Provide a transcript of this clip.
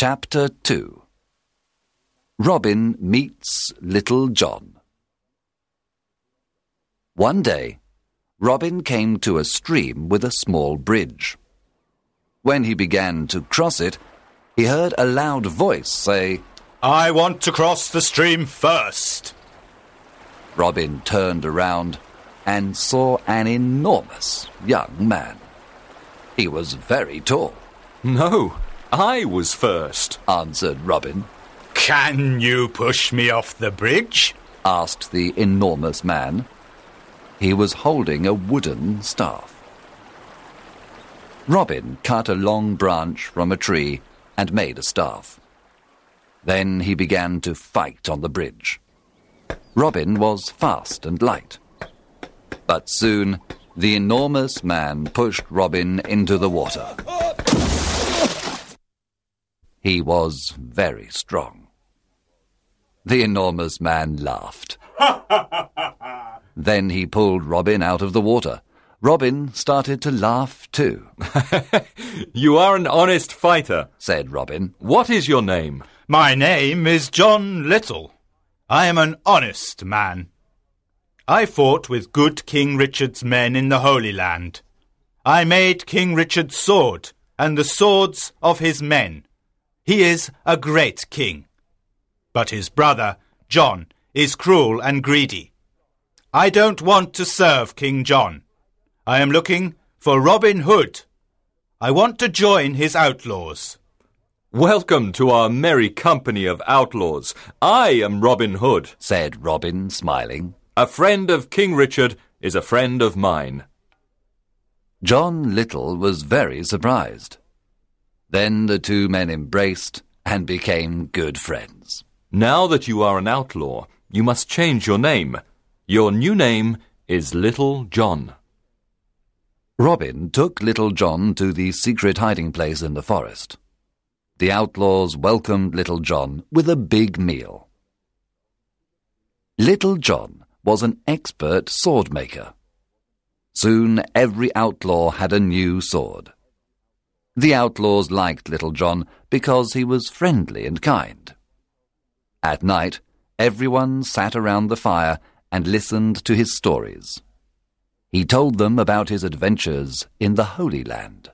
Chapter 2 Robin meets Little John. One day, Robin came to a stream with a small bridge. When he began to cross it, he heard a loud voice say, I want to cross the stream first. Robin turned around and saw an enormous young man. He was very tall, No, I was first. answered Robin, Can you push me off the bridge? asked the enormous man. He was holding a wooden staff. Robin cut a long branch from a tree and made a staff. Then he began to fight on the bridge. Robin was fast and light. But soon the enormous man pushed Robin into the water. He was very strong. The enormous man laughed. then he pulled Robin out of the water. Robin started to laugh too, You are an honest fighter. said Robin. What is your name? My name is John Little. I am an honest man. I fought with good King Richard's men in the Holy Land. I made King Richard's sword and the swords of his men. He is a great king. But his brother, John, is cruel and greedy. I don't want to serve King John. I am looking for Robin Hood. I want to join his outlaws. Welcome to our merry company of outlaws. I am Robin Hood. said Robin, smiling. A friend of King Richard is a friend of mine. John Little was very surprised. Then the two men embraced and became good friends. Now that you are an outlaw, you must change your name. Your new name is Little John. Robin took Little John to the secret hiding place in the forest. The outlaws welcomed Little John with a big meal. Little John was an expert sword maker. Soon every outlaw had a new sword. The outlaws liked Little John because he was friendly and kind. At night, everyone sat around the fire and listened to his stories. He told them about his adventures in the Holy Land.